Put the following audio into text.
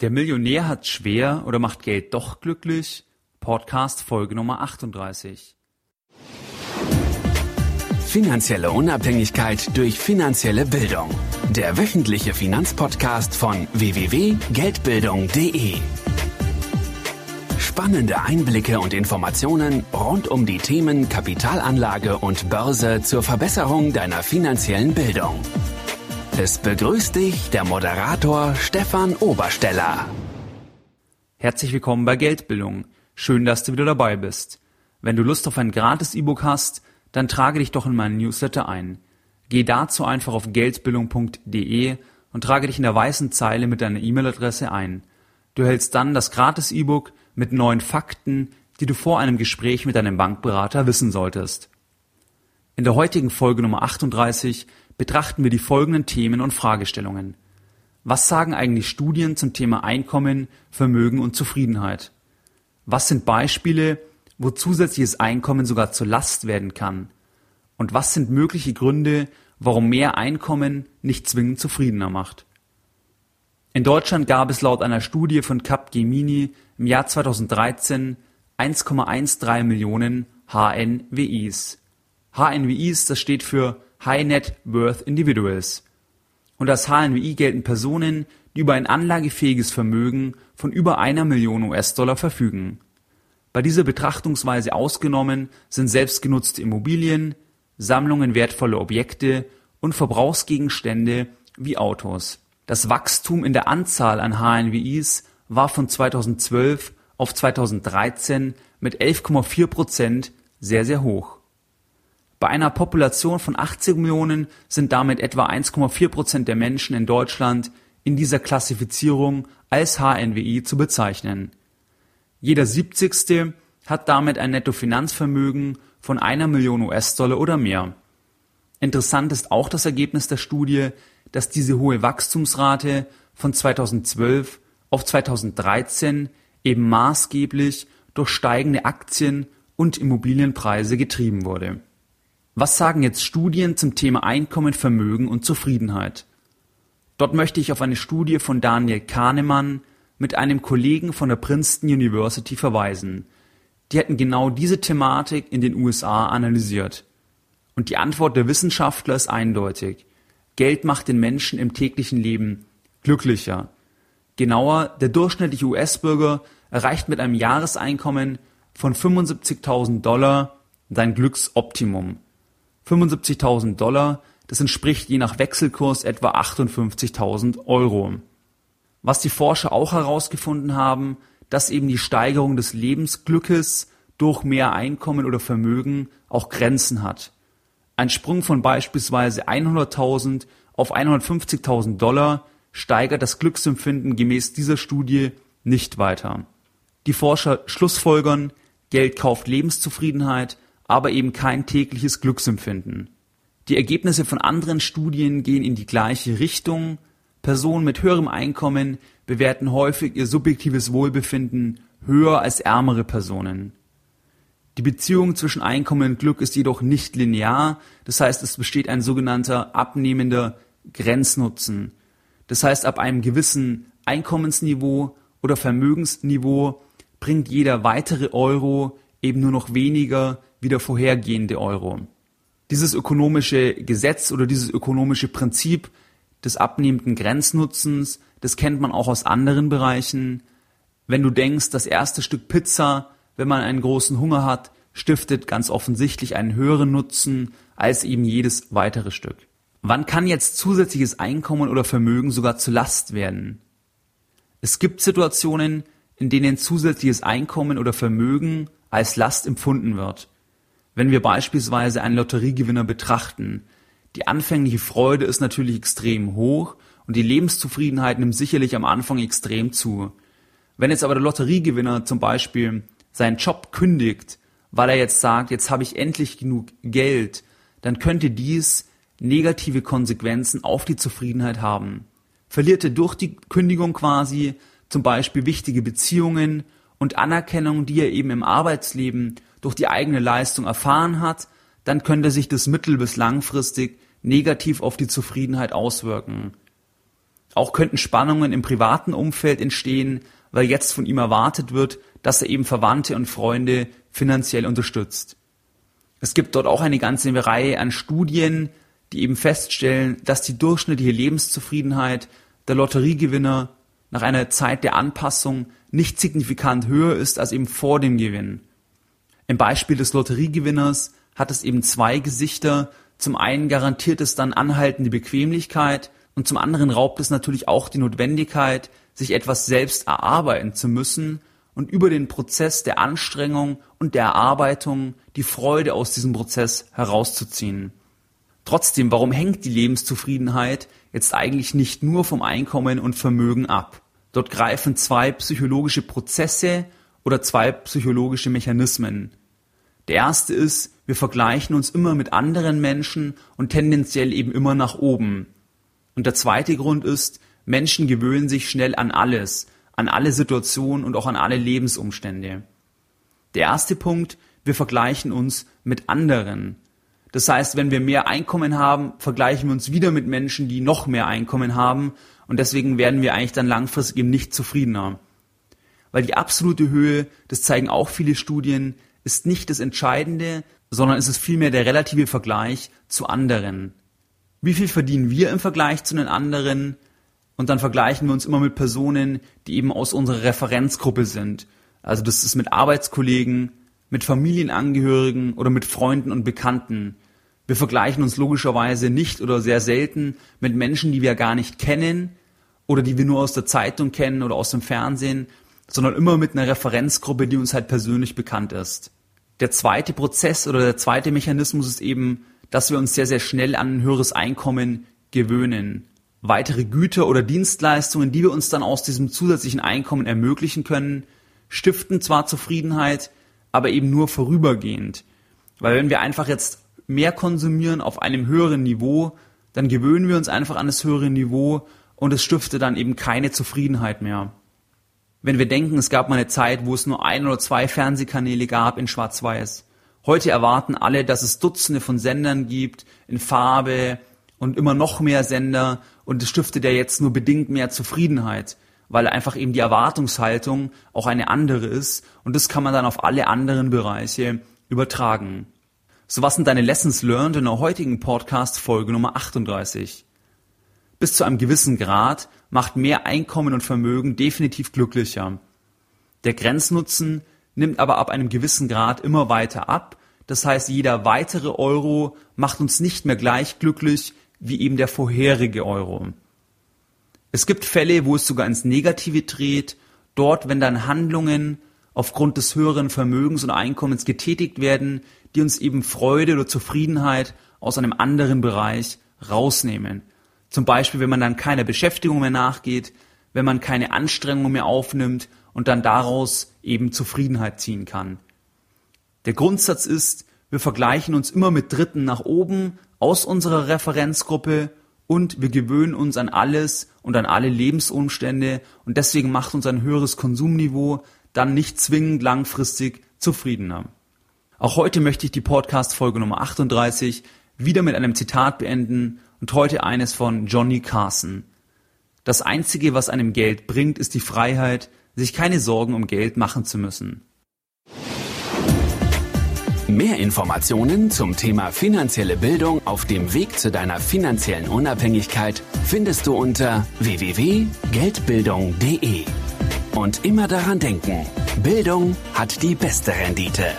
Der Millionär hat schwer oder macht Geld doch glücklich? Podcast Folge Nummer 38. Finanzielle Unabhängigkeit durch finanzielle Bildung. Der wöchentliche Finanzpodcast von www.geldbildung.de. Spannende Einblicke und Informationen rund um die Themen Kapitalanlage und Börse zur Verbesserung deiner finanziellen Bildung. Es begrüßt dich der Moderator Stefan Obersteller. Herzlich willkommen bei Geldbildung. Schön, dass du wieder dabei bist. Wenn du Lust auf ein gratis E-Book hast, dann trage dich doch in meinen Newsletter ein. Geh dazu einfach auf geldbildung.de und trage dich in der weißen Zeile mit deiner E-Mail-Adresse ein. Du erhältst dann das gratis E-Book mit neuen Fakten, die du vor einem Gespräch mit deinem Bankberater wissen solltest. In der heutigen Folge Nummer 38 betrachten wir die folgenden Themen und Fragestellungen. Was sagen eigentlich Studien zum Thema Einkommen, Vermögen und Zufriedenheit? Was sind Beispiele, wo zusätzliches Einkommen sogar zur Last werden kann? Und was sind mögliche Gründe, warum mehr Einkommen nicht zwingend zufriedener macht? In Deutschland gab es laut einer Studie von Capgemini im Jahr 2013 1,13 Millionen HNWIs. HNWIs, das steht für High Net Worth Individuals. Und als HNWI gelten Personen, die über ein anlagefähiges Vermögen von über einer Million US-Dollar verfügen. Bei dieser Betrachtungsweise ausgenommen sind selbstgenutzte Immobilien, Sammlungen wertvoller Objekte und Verbrauchsgegenstände wie Autos. Das Wachstum in der Anzahl an HNWIs war von 2012 auf 2013 mit 11,4 Prozent sehr, sehr hoch. Bei einer Population von 80 Millionen sind damit etwa 1,4 Prozent der Menschen in Deutschland in dieser Klassifizierung als HNWI zu bezeichnen. Jeder 70. hat damit ein Nettofinanzvermögen von einer Million US-Dollar oder mehr. Interessant ist auch das Ergebnis der Studie, dass diese hohe Wachstumsrate von 2012 auf 2013 eben maßgeblich durch steigende Aktien- und Immobilienpreise getrieben wurde was sagen jetzt Studien zum Thema Einkommen, Vermögen und Zufriedenheit? Dort möchte ich auf eine Studie von Daniel Kahnemann mit einem Kollegen von der Princeton University verweisen. Die hätten genau diese Thematik in den USA analysiert. Und die Antwort der Wissenschaftler ist eindeutig. Geld macht den Menschen im täglichen Leben glücklicher. Genauer, der durchschnittliche US-Bürger erreicht mit einem Jahreseinkommen von 75.000 Dollar sein Glücksoptimum. 75.000 Dollar, das entspricht je nach Wechselkurs etwa 58.000 Euro. Was die Forscher auch herausgefunden haben, dass eben die Steigerung des Lebensglückes durch mehr Einkommen oder Vermögen auch Grenzen hat. Ein Sprung von beispielsweise 100.000 auf 150.000 Dollar steigert das Glücksempfinden gemäß dieser Studie nicht weiter. Die Forscher schlussfolgern, Geld kauft Lebenszufriedenheit, aber eben kein tägliches Glücksempfinden. Die Ergebnisse von anderen Studien gehen in die gleiche Richtung. Personen mit höherem Einkommen bewerten häufig ihr subjektives Wohlbefinden höher als ärmere Personen. Die Beziehung zwischen Einkommen und Glück ist jedoch nicht linear, das heißt es besteht ein sogenannter abnehmender Grenznutzen. Das heißt ab einem gewissen Einkommensniveau oder Vermögensniveau bringt jeder weitere Euro eben nur noch weniger wie der vorhergehende Euro. Dieses ökonomische Gesetz oder dieses ökonomische Prinzip des abnehmenden Grenznutzens, das kennt man auch aus anderen Bereichen. Wenn du denkst, das erste Stück Pizza, wenn man einen großen Hunger hat, stiftet ganz offensichtlich einen höheren Nutzen als eben jedes weitere Stück. Wann kann jetzt zusätzliches Einkommen oder Vermögen sogar zur Last werden? Es gibt Situationen, in denen zusätzliches Einkommen oder Vermögen als Last empfunden wird. Wenn wir beispielsweise einen Lotteriegewinner betrachten, die anfängliche Freude ist natürlich extrem hoch und die Lebenszufriedenheit nimmt sicherlich am Anfang extrem zu. Wenn jetzt aber der Lotteriegewinner zum Beispiel seinen Job kündigt, weil er jetzt sagt, jetzt habe ich endlich genug Geld, dann könnte dies negative Konsequenzen auf die Zufriedenheit haben. Verliert er durch die Kündigung quasi zum Beispiel wichtige Beziehungen und Anerkennung, die er eben im Arbeitsleben durch die eigene Leistung erfahren hat, dann könnte sich das mittel- bis langfristig negativ auf die Zufriedenheit auswirken. Auch könnten Spannungen im privaten Umfeld entstehen, weil jetzt von ihm erwartet wird, dass er eben Verwandte und Freunde finanziell unterstützt. Es gibt dort auch eine ganze Reihe an Studien, die eben feststellen, dass die durchschnittliche Lebenszufriedenheit der Lotteriegewinner nach einer Zeit der Anpassung nicht signifikant höher ist als eben vor dem Gewinn. Im Beispiel des Lotteriegewinners hat es eben zwei Gesichter. Zum einen garantiert es dann anhaltende Bequemlichkeit und zum anderen raubt es natürlich auch die Notwendigkeit, sich etwas selbst erarbeiten zu müssen und über den Prozess der Anstrengung und der Erarbeitung die Freude aus diesem Prozess herauszuziehen. Trotzdem, warum hängt die Lebenszufriedenheit jetzt eigentlich nicht nur vom Einkommen und Vermögen ab? Dort greifen zwei psychologische Prozesse oder zwei psychologische Mechanismen. Der erste ist, wir vergleichen uns immer mit anderen Menschen und tendenziell eben immer nach oben. Und der zweite Grund ist, Menschen gewöhnen sich schnell an alles, an alle Situationen und auch an alle Lebensumstände. Der erste Punkt, wir vergleichen uns mit anderen. Das heißt, wenn wir mehr Einkommen haben, vergleichen wir uns wieder mit Menschen, die noch mehr Einkommen haben und deswegen werden wir eigentlich dann langfristig eben nicht zufriedener. Weil die absolute Höhe, das zeigen auch viele Studien, ist nicht das Entscheidende, sondern es ist vielmehr der relative Vergleich zu anderen. Wie viel verdienen wir im Vergleich zu den anderen? Und dann vergleichen wir uns immer mit Personen, die eben aus unserer Referenzgruppe sind. Also das ist mit Arbeitskollegen, mit Familienangehörigen oder mit Freunden und Bekannten. Wir vergleichen uns logischerweise nicht oder sehr selten mit Menschen, die wir gar nicht kennen oder die wir nur aus der Zeitung kennen oder aus dem Fernsehen, sondern immer mit einer Referenzgruppe, die uns halt persönlich bekannt ist. Der zweite Prozess oder der zweite Mechanismus ist eben, dass wir uns sehr, sehr schnell an ein höheres Einkommen gewöhnen weitere Güter oder Dienstleistungen, die wir uns dann aus diesem zusätzlichen Einkommen ermöglichen können, stiften zwar Zufriedenheit, aber eben nur vorübergehend. Weil wenn wir einfach jetzt mehr konsumieren auf einem höheren Niveau, dann gewöhnen wir uns einfach an das höhere Niveau und es stiftet dann eben keine Zufriedenheit mehr. Wenn wir denken, es gab mal eine Zeit, wo es nur ein oder zwei Fernsehkanäle gab in Schwarz-Weiß. Heute erwarten alle, dass es Dutzende von Sendern gibt, in Farbe, und immer noch mehr Sender und es stiftet ja jetzt nur bedingt mehr Zufriedenheit, weil einfach eben die Erwartungshaltung auch eine andere ist und das kann man dann auf alle anderen Bereiche übertragen. So was sind deine Lessons learned in der heutigen Podcast Folge Nummer 38? Bis zu einem gewissen Grad macht mehr Einkommen und Vermögen definitiv glücklicher. Der Grenznutzen nimmt aber ab einem gewissen Grad immer weiter ab. Das heißt, jeder weitere Euro macht uns nicht mehr gleich glücklich wie eben der vorherige Euro. Es gibt Fälle, wo es sogar ins Negative dreht, dort, wenn dann Handlungen aufgrund des höheren Vermögens und Einkommens getätigt werden, die uns eben Freude oder Zufriedenheit aus einem anderen Bereich rausnehmen. Zum Beispiel, wenn man dann keiner Beschäftigung mehr nachgeht, wenn man keine Anstrengung mehr aufnimmt und dann daraus eben Zufriedenheit ziehen kann. Der Grundsatz ist, wir vergleichen uns immer mit Dritten nach oben, aus unserer Referenzgruppe und wir gewöhnen uns an alles und an alle Lebensumstände und deswegen macht uns ein höheres Konsumniveau dann nicht zwingend langfristig zufriedener. Auch heute möchte ich die Podcast-Folge Nummer 38 wieder mit einem Zitat beenden und heute eines von Johnny Carson. Das einzige, was einem Geld bringt, ist die Freiheit, sich keine Sorgen um Geld machen zu müssen. Mehr Informationen zum Thema finanzielle Bildung auf dem Weg zu deiner finanziellen Unabhängigkeit findest du unter www.geldbildung.de. Und immer daran denken, Bildung hat die beste Rendite.